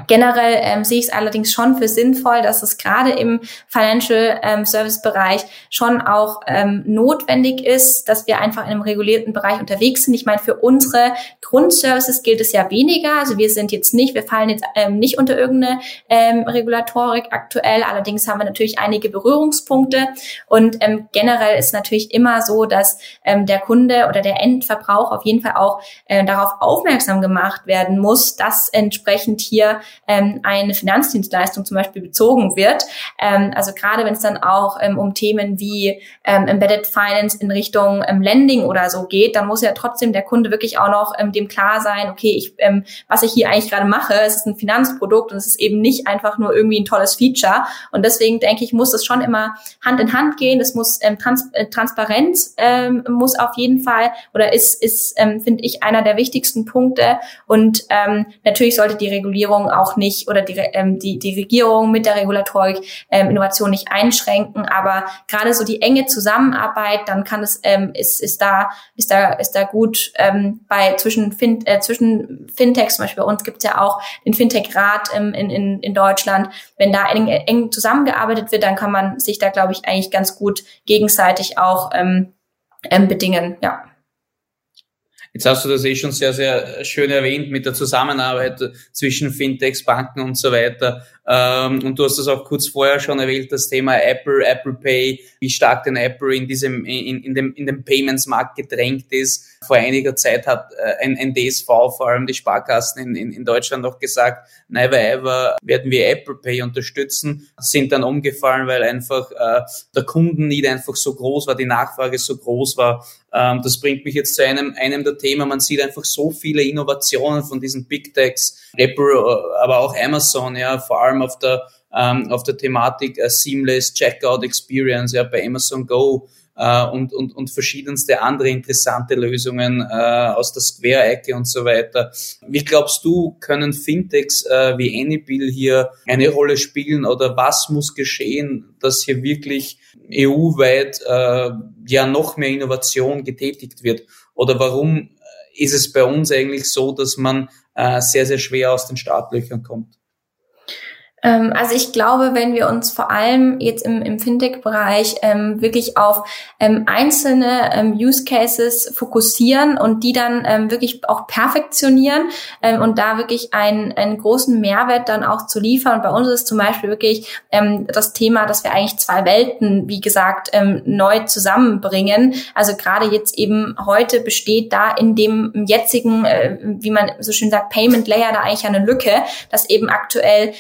Generell ähm, sehe ich es allerdings schon für sinnvoll, dass es gerade im Financial ähm, Service Bereich schon auch ähm, notwendig ist, dass wir einfach in einem regulierten Bereich unterwegs sind. Ich meine, für unsere Grundservices gilt es ja weniger. Also wir sind jetzt nicht, wir fallen jetzt ähm, nicht unter irgendeine ähm, Regulatorik aktuell. Allerdings haben wir natürlich einige Berührungspunkte. Und ähm, generell ist natürlich immer so, dass ähm, der Kunde oder der Endverbraucher auf jeden Fall auch äh, darauf aufmerksam gemacht werden muss, dass entsprechend hier ähm, eine Finanzdienstleistung zum Beispiel bezogen wird. Ähm, also gerade wenn es dann auch ähm, um Themen wie ähm, Embedded Finance in Richtung ähm, Lending oder so geht, dann muss ja trotzdem der Kunde wirklich auch noch ähm, dem klar sein, okay, ich, ähm, was ich hier eigentlich gerade mache, es ist ein Finanzprodukt und es ist eben nicht einfach nur irgendwie ein tolles Feature. Und deswegen denke ich, muss das schon immer Hand in Hand gehen. Es muss ähm, Trans äh, Transparenz ähm, muss auf jeden Fall oder ist, ist ähm, finde ich, einer der wichtigsten Punkte. Und ähm, natürlich sollte die Regulierung auch nicht oder die, ähm, die, die Regierung mit der Regulatorik ähm, Innovation nicht einschränken, aber gerade so die enge Zusammenarbeit, dann kann es ähm, ist, ist da ist da ist da gut ähm, bei zwischen fin äh, zwischen Fintechs zum Beispiel bei uns gibt es ja auch den Fintech-Rat ähm, in, in, in Deutschland. Wenn da eng, eng zusammengearbeitet wird, dann kann man sich da glaube ich eigentlich ganz gut gegenseitig auch ähm, ähm, bedingen. Ja. Jetzt hast du das eh schon sehr, sehr schön erwähnt mit der Zusammenarbeit zwischen Fintechs, Banken und so weiter. Ähm, und du hast das auch kurz vorher schon erwähnt, das Thema Apple, Apple Pay, wie stark denn Apple in diesem, in, in dem, in dem Payments-Markt gedrängt ist. Vor einiger Zeit hat äh, ein, ein DSV, vor allem die Sparkassen in, in, in Deutschland noch gesagt, never ever werden wir Apple Pay unterstützen, sind dann umgefallen, weil einfach äh, der Kundennied einfach so groß war, die Nachfrage so groß war. Ähm, das bringt mich jetzt zu einem, einem der Themen. Man sieht einfach so viele Innovationen von diesen Big Techs, Apple, äh, aber auch Amazon, ja, vor allem auf der, ähm, auf der Thematik äh, Seamless Checkout Experience, ja, bei Amazon Go äh, und, und, und verschiedenste andere interessante Lösungen äh, aus der Square-Ecke und so weiter. Wie glaubst du, können Fintechs äh, wie Anybill hier eine Rolle spielen oder was muss geschehen, dass hier wirklich EU-weit äh, ja noch mehr Innovation getätigt wird? Oder warum ist es bei uns eigentlich so, dass man äh, sehr, sehr schwer aus den Startlöchern kommt? Ähm, also ich glaube, wenn wir uns vor allem jetzt im, im Fintech-Bereich ähm, wirklich auf ähm, einzelne ähm, Use Cases fokussieren und die dann ähm, wirklich auch perfektionieren ähm, und da wirklich einen, einen großen Mehrwert dann auch zu liefern. Und bei uns ist zum Beispiel wirklich das Thema, dass wir eigentlich zwei Welten, wie gesagt, neu zusammenbringen. Also gerade jetzt eben heute besteht da in dem jetzigen, äh, wie man so schön sagt, Payment Layer da eigentlich eine Lücke, dass eben aktuell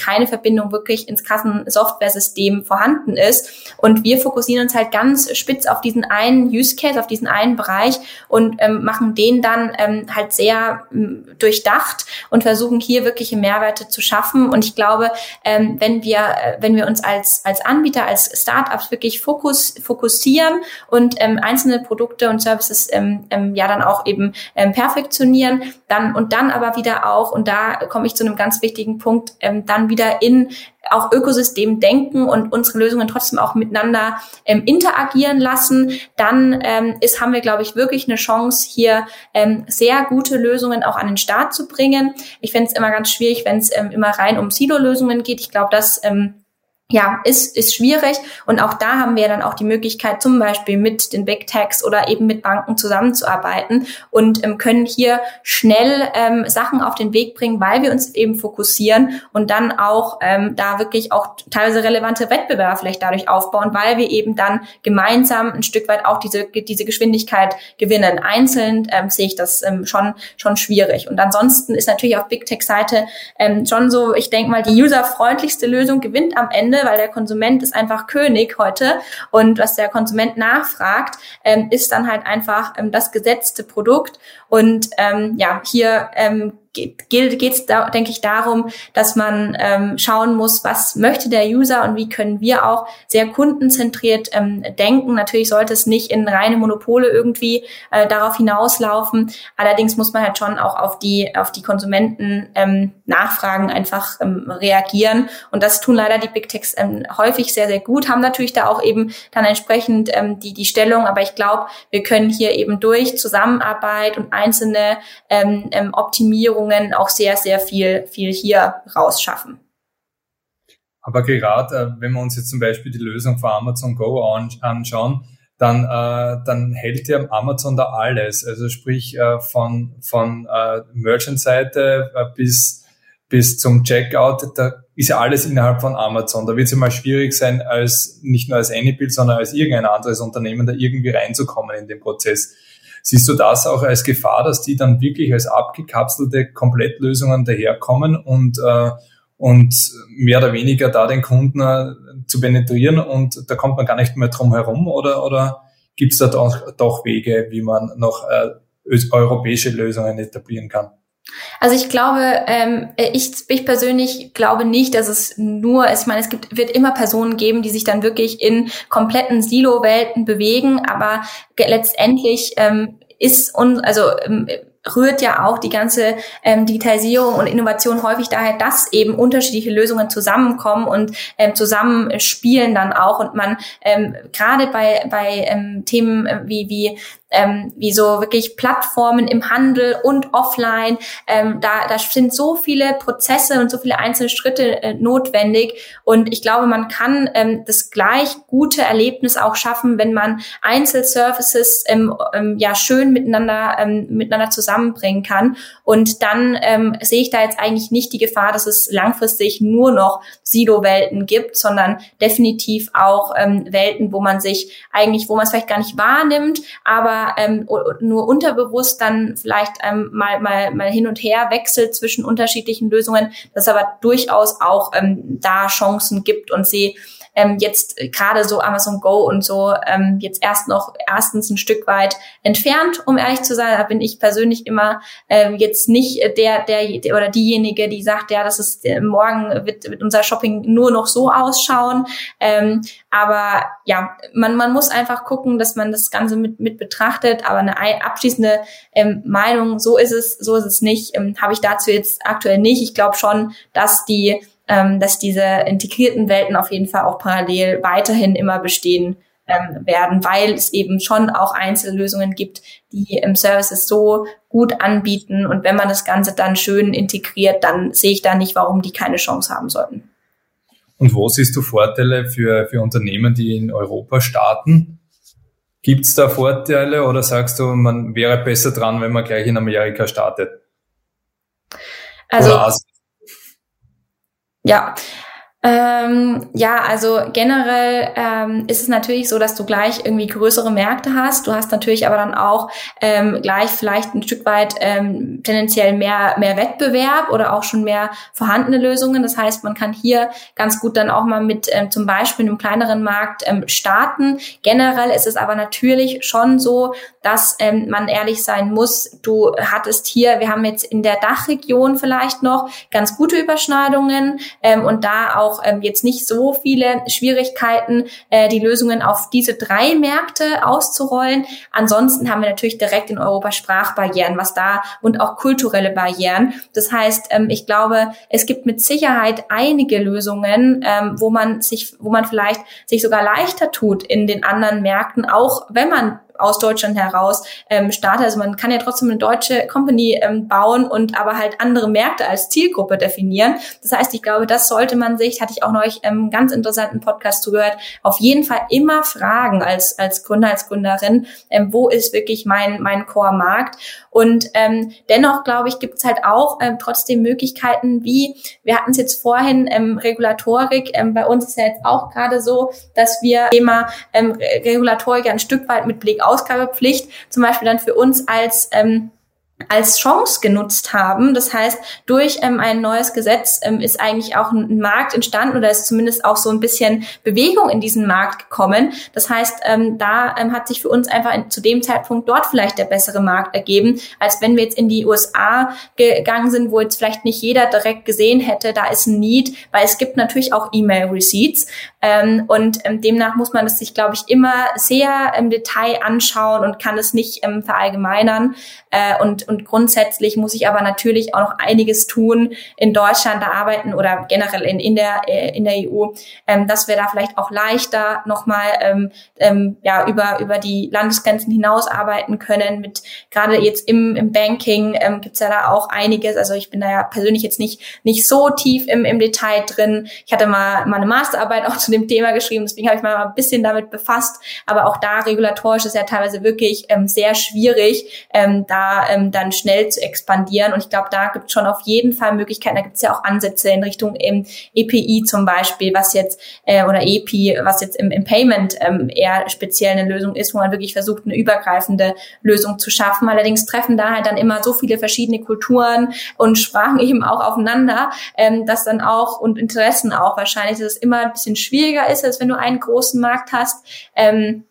keine Verbindung wirklich ins Kassensoftware-System vorhanden ist. Und wir fokussieren uns halt ganz spitz auf diesen einen Use Case, auf diesen einen Bereich und ähm, machen den dann ähm, halt sehr ähm, durchdacht und versuchen hier wirkliche Mehrwerte zu schaffen. Und ich glaube, ähm, wenn wir, äh, wenn wir uns als, als Anbieter, als Startups wirklich fokus, fokussieren und ähm, einzelne Produkte und Services ähm, ähm, ja dann auch eben ähm, perfektionieren, dann und dann aber wieder auch, und da komme ich zu einem ganz wichtigen Punkt, ähm, dann wieder in auch Ökosystem denken und unsere Lösungen trotzdem auch miteinander ähm, interagieren lassen, dann ähm, ist, haben wir, glaube ich, wirklich eine Chance, hier ähm, sehr gute Lösungen auch an den Start zu bringen. Ich finde es immer ganz schwierig, wenn es ähm, immer rein um Silo-Lösungen geht. Ich glaube, dass ähm, ja, ist, ist schwierig. Und auch da haben wir dann auch die Möglichkeit, zum Beispiel mit den Big Techs oder eben mit Banken zusammenzuarbeiten und ähm, können hier schnell ähm, Sachen auf den Weg bringen, weil wir uns eben fokussieren und dann auch ähm, da wirklich auch teilweise relevante Wettbewerber vielleicht dadurch aufbauen, weil wir eben dann gemeinsam ein Stück weit auch diese, diese Geschwindigkeit gewinnen. Einzeln ähm, sehe ich das ähm, schon, schon schwierig. Und ansonsten ist natürlich auf Big Tech Seite ähm, schon so, ich denke mal, die userfreundlichste Lösung gewinnt am Ende weil der Konsument ist einfach König heute. Und was der Konsument nachfragt, ähm, ist dann halt einfach ähm, das gesetzte Produkt und ähm, ja, hier ähm, geht es, denke ich, darum, dass man ähm, schauen muss, was möchte der User und wie können wir auch sehr kundenzentriert ähm, denken. Natürlich sollte es nicht in reine Monopole irgendwie äh, darauf hinauslaufen. Allerdings muss man halt schon auch auf die auf die Konsumenten ähm, Nachfragen einfach ähm, reagieren. Und das tun leider die Big Techs ähm, häufig sehr sehr gut. Haben natürlich da auch eben dann entsprechend ähm, die die Stellung. Aber ich glaube, wir können hier eben durch Zusammenarbeit und einzelne ähm, ähm, Optimierung Optimierungen auch sehr, sehr viel, viel hier rausschaffen. Aber gerade, äh, wenn wir uns jetzt zum Beispiel die Lösung von Amazon Go anschauen, dann, äh, dann hält ja Amazon da alles. Also sprich äh, von, von äh, Merchant-Seite äh, bis, bis zum Checkout, da ist ja alles innerhalb von Amazon. Da wird es ja mal schwierig sein, als nicht nur als Anybill, sondern als irgendein anderes Unternehmen da irgendwie reinzukommen in den Prozess. Siehst du das auch als Gefahr, dass die dann wirklich als abgekapselte Komplettlösungen daherkommen und, äh, und mehr oder weniger da den Kunden äh, zu penetrieren und da kommt man gar nicht mehr drum herum oder, oder gibt es da doch, doch Wege, wie man noch äh, europäische Lösungen etablieren kann? Also ich glaube, ähm, ich, ich persönlich glaube nicht, dass es nur. Ich meine, es gibt, wird immer Personen geben, die sich dann wirklich in kompletten Silo-Welten bewegen, aber letztendlich ähm, ist und also ähm, rührt ja auch die ganze ähm, Digitalisierung und Innovation häufig daher, dass eben unterschiedliche Lösungen zusammenkommen und ähm, zusammenspielen dann auch und man ähm, gerade bei bei ähm, Themen wie wie ähm, wie so wirklich Plattformen im Handel und offline. Ähm, da, da sind so viele Prozesse und so viele einzelne Schritte äh, notwendig. Und ich glaube, man kann ähm, das gleich gute Erlebnis auch schaffen, wenn man Einzelservices ähm, ähm, ja schön miteinander ähm, miteinander zusammenbringen kann. Und dann ähm, sehe ich da jetzt eigentlich nicht die Gefahr, dass es langfristig nur noch Silo-Welten gibt, sondern definitiv auch ähm, Welten, wo man sich eigentlich, wo man es vielleicht gar nicht wahrnimmt, aber ähm, nur unterbewusst dann vielleicht ähm, mal, mal, mal hin und her wechselt zwischen unterschiedlichen Lösungen, dass aber durchaus auch ähm, da Chancen gibt und sie ähm, jetzt gerade so Amazon Go und so ähm, jetzt erst noch erstens ein Stück weit entfernt, um ehrlich zu sein. Da bin ich persönlich immer ähm, jetzt nicht der, der oder diejenige, die sagt, ja, das ist äh, morgen wird, wird unser Shopping nur noch so ausschauen. Ähm, aber ja, man, man muss einfach gucken, dass man das Ganze mit, mit betrachtet. Aber eine abschließende ähm, Meinung, so ist es, so ist es nicht, ähm, habe ich dazu jetzt aktuell nicht. Ich glaube schon, dass die ähm, dass diese integrierten Welten auf jeden Fall auch parallel weiterhin immer bestehen ähm, werden, weil es eben schon auch Einzellösungen gibt, die im Services so gut anbieten. Und wenn man das Ganze dann schön integriert, dann sehe ich da nicht, warum die keine Chance haben sollten. Und wo siehst du Vorteile für, für Unternehmen, die in Europa starten? Gibt es da Vorteile oder sagst du, man wäre besser dran, wenn man gleich in Amerika startet? Also, ja, ähm, ja, also generell ähm, ist es natürlich so, dass du gleich irgendwie größere Märkte hast. Du hast natürlich aber dann auch ähm, gleich vielleicht ein Stück weit ähm, tendenziell mehr mehr Wettbewerb oder auch schon mehr vorhandene Lösungen. Das heißt, man kann hier ganz gut dann auch mal mit ähm, zum Beispiel einem kleineren Markt ähm, starten. Generell ist es aber natürlich schon so, dass ähm, man ehrlich sein muss. Du hattest hier, wir haben jetzt in der Dachregion vielleicht noch ganz gute Überschneidungen ähm, und da auch auch ähm, jetzt nicht so viele Schwierigkeiten, äh, die Lösungen auf diese drei Märkte auszurollen. Ansonsten haben wir natürlich direkt in Europa Sprachbarrieren, was da und auch kulturelle Barrieren. Das heißt, ähm, ich glaube, es gibt mit Sicherheit einige Lösungen, ähm, wo man sich, wo man vielleicht sich sogar leichter tut in den anderen Märkten, auch wenn man aus Deutschland heraus ähm, starte. Also man kann ja trotzdem eine deutsche Company ähm, bauen und aber halt andere Märkte als Zielgruppe definieren. Das heißt, ich glaube, das sollte man sich, hatte ich auch neulich ähm, ganz interessanten Podcast zugehört, auf jeden Fall immer fragen als, als Gründer, als Gründerin, ähm, wo ist wirklich mein, mein Core-Markt? Und ähm, dennoch, glaube ich, gibt es halt auch ähm, trotzdem Möglichkeiten, wie, wir hatten es jetzt vorhin, ähm, Regulatorik, ähm, bei uns ist ja jetzt auch gerade so, dass wir Thema ähm, Regulatorik ein Stück weit mit Blick Ausgabepflicht zum Beispiel dann für uns als ähm, als Chance genutzt haben. Das heißt, durch ähm, ein neues Gesetz ähm, ist eigentlich auch ein, Markt entstanden oder ist zumindest auch so ein bisschen Bewegung in diesen Markt gekommen. Das heißt, ähm, da ähm, hat sich für uns einfach in, zu dem Zeitpunkt dort vielleicht der bessere Markt ergeben, als wenn wir jetzt in die USA gegangen sind, wo jetzt vielleicht nicht jeder direkt gesehen hätte, da ist ein Need, weil es gibt natürlich auch E-Mail-Receipts ähm, und ähm, demnach muss man das sich, glaube ich, immer sehr im Detail anschauen und kann es nicht verallgemeinern äh, und und grundsätzlich muss ich aber natürlich auch noch einiges tun in Deutschland, da arbeiten oder generell in, in, der, äh, in der EU, ähm, dass wir da vielleicht auch leichter nochmal ähm, ähm, ja, über, über die Landesgrenzen hinaus arbeiten können. Mit gerade jetzt im, im Banking ähm, gibt ja da auch einiges. Also ich bin da ja persönlich jetzt nicht, nicht so tief im, im Detail drin. Ich hatte mal, mal eine Masterarbeit (laughs) auch zu dem Thema geschrieben, deswegen habe ich mal ein bisschen damit befasst. Aber auch da regulatorisch ist ja teilweise wirklich ähm, sehr schwierig, ähm, da, ähm, da dann schnell zu expandieren. Und ich glaube, da gibt es schon auf jeden Fall Möglichkeiten. Da gibt es ja auch Ansätze in Richtung ähm, EPI zum Beispiel, was jetzt äh, oder EPI, was jetzt im, im Payment ähm, eher speziell eine Lösung ist, wo man wirklich versucht, eine übergreifende Lösung zu schaffen. Allerdings treffen da halt dann immer so viele verschiedene Kulturen und Sprachen (laughs) eben auch aufeinander, ähm, dass dann auch und Interessen auch wahrscheinlich, dass es immer ein bisschen schwieriger ist, als wenn du einen großen Markt hast. Ähm,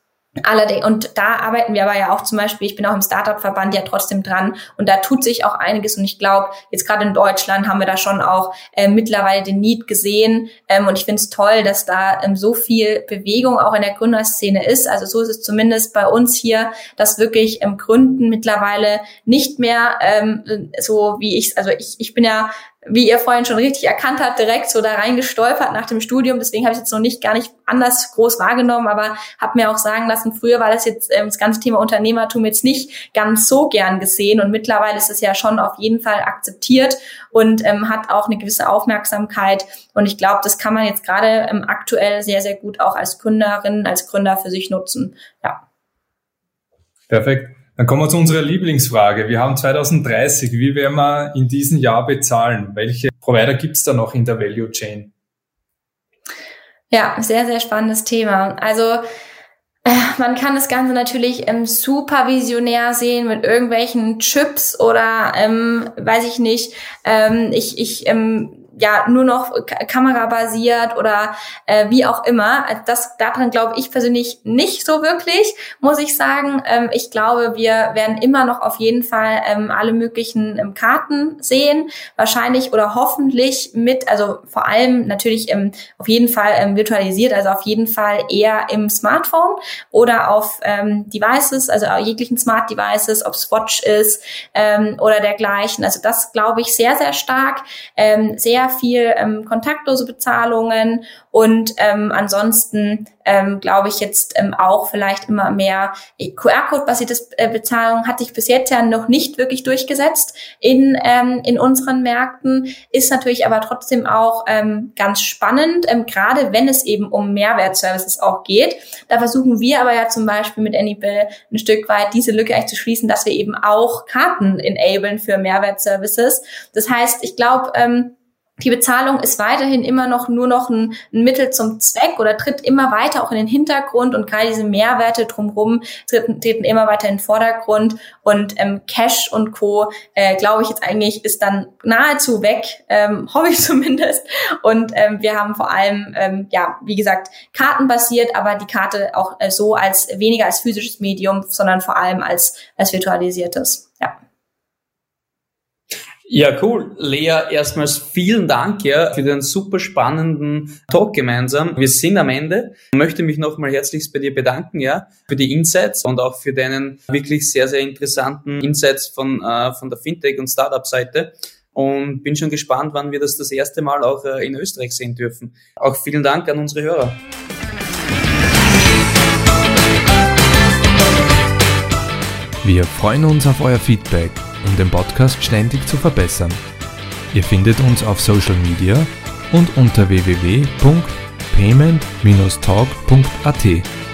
Allerdings, und da arbeiten wir aber ja auch zum Beispiel, ich bin auch im Startup-Verband ja trotzdem dran und da tut sich auch einiges und ich glaube, jetzt gerade in Deutschland haben wir da schon auch äh, mittlerweile den Need gesehen ähm, und ich finde es toll, dass da ähm, so viel Bewegung auch in der Gründerszene ist. Also so ist es zumindest bei uns hier, dass wirklich im Gründen mittlerweile nicht mehr ähm, so wie ich, also ich, ich bin ja wie ihr vorhin schon richtig erkannt habt, direkt so da reingestolpert nach dem Studium. Deswegen habe ich jetzt noch nicht gar nicht anders groß wahrgenommen, aber habe mir auch sagen lassen, früher war das jetzt ähm, das ganze Thema Unternehmertum jetzt nicht ganz so gern gesehen und mittlerweile ist es ja schon auf jeden Fall akzeptiert und ähm, hat auch eine gewisse Aufmerksamkeit. Und ich glaube, das kann man jetzt gerade ähm, aktuell sehr, sehr gut auch als Gründerin, als Gründer für sich nutzen. Ja. Perfekt. Dann kommen wir zu unserer Lieblingsfrage. Wir haben 2030. Wie werden wir in diesem Jahr bezahlen? Welche Provider gibt es da noch in der Value Chain? Ja, sehr, sehr spannendes Thema. Also äh, man kann das Ganze natürlich ähm, super visionär sehen mit irgendwelchen Chips oder ähm, weiß ich nicht. Ähm, ich ich ähm, ja nur noch kamerabasiert oder äh, wie auch immer. Also das daran glaube ich persönlich nicht so wirklich, muss ich sagen. Ähm, ich glaube, wir werden immer noch auf jeden Fall ähm, alle möglichen ähm, Karten sehen, wahrscheinlich oder hoffentlich mit, also vor allem natürlich ähm, auf jeden Fall ähm, virtualisiert, also auf jeden Fall eher im Smartphone oder auf ähm, Devices, also jeglichen Smart Devices, ob es Watch ist ähm, oder dergleichen. Also das glaube ich sehr, sehr stark. Ähm, sehr viel ähm, kontaktlose Bezahlungen und ähm, ansonsten ähm, glaube ich jetzt ähm, auch vielleicht immer mehr QR-Code-basierte äh, Bezahlung hat bis jetzt ja noch nicht wirklich durchgesetzt in, ähm, in unseren Märkten, ist natürlich aber trotzdem auch ähm, ganz spannend, ähm, gerade wenn es eben um Mehrwertservices auch geht. Da versuchen wir aber ja zum Beispiel mit Anybill ein Stück weit diese Lücke eigentlich zu schließen, dass wir eben auch Karten enablen für Mehrwertservices. Das heißt, ich glaube, ähm, die Bezahlung ist weiterhin immer noch nur noch ein, ein, Mittel zum Zweck oder tritt immer weiter auch in den Hintergrund und gerade diese Mehrwerte drumherum treten, treten immer weiter in den Vordergrund und ähm, Cash und Co. Äh, glaube ich jetzt eigentlich ist dann nahezu weg, ähm, (laughs) hoffe ich zumindest. Und ähm, wir haben vor allem ähm, ja wie gesagt kartenbasiert, aber die Karte auch äh, so als weniger als physisches Medium, sondern vor allem als als virtualisiertes. Ja. Cool. Lea, erstmals vielen Dank ja, für den super spannenden Talk gemeinsam. Wir sind am Ende. Ich möchte mich nochmal herzlichst bei dir bedanken, ja, für die Insights und auch für deinen wirklich sehr, sehr interessanten Insights von, äh, von der Fintech- und Startup-Seite. Und bin schon gespannt, wann wir das das erste Mal auch äh, in Österreich sehen dürfen. Auch vielen Dank an unsere Hörer. Wir freuen uns auf euer Feedback den Podcast ständig zu verbessern. Ihr findet uns auf Social Media und unter www.payment-talk.at.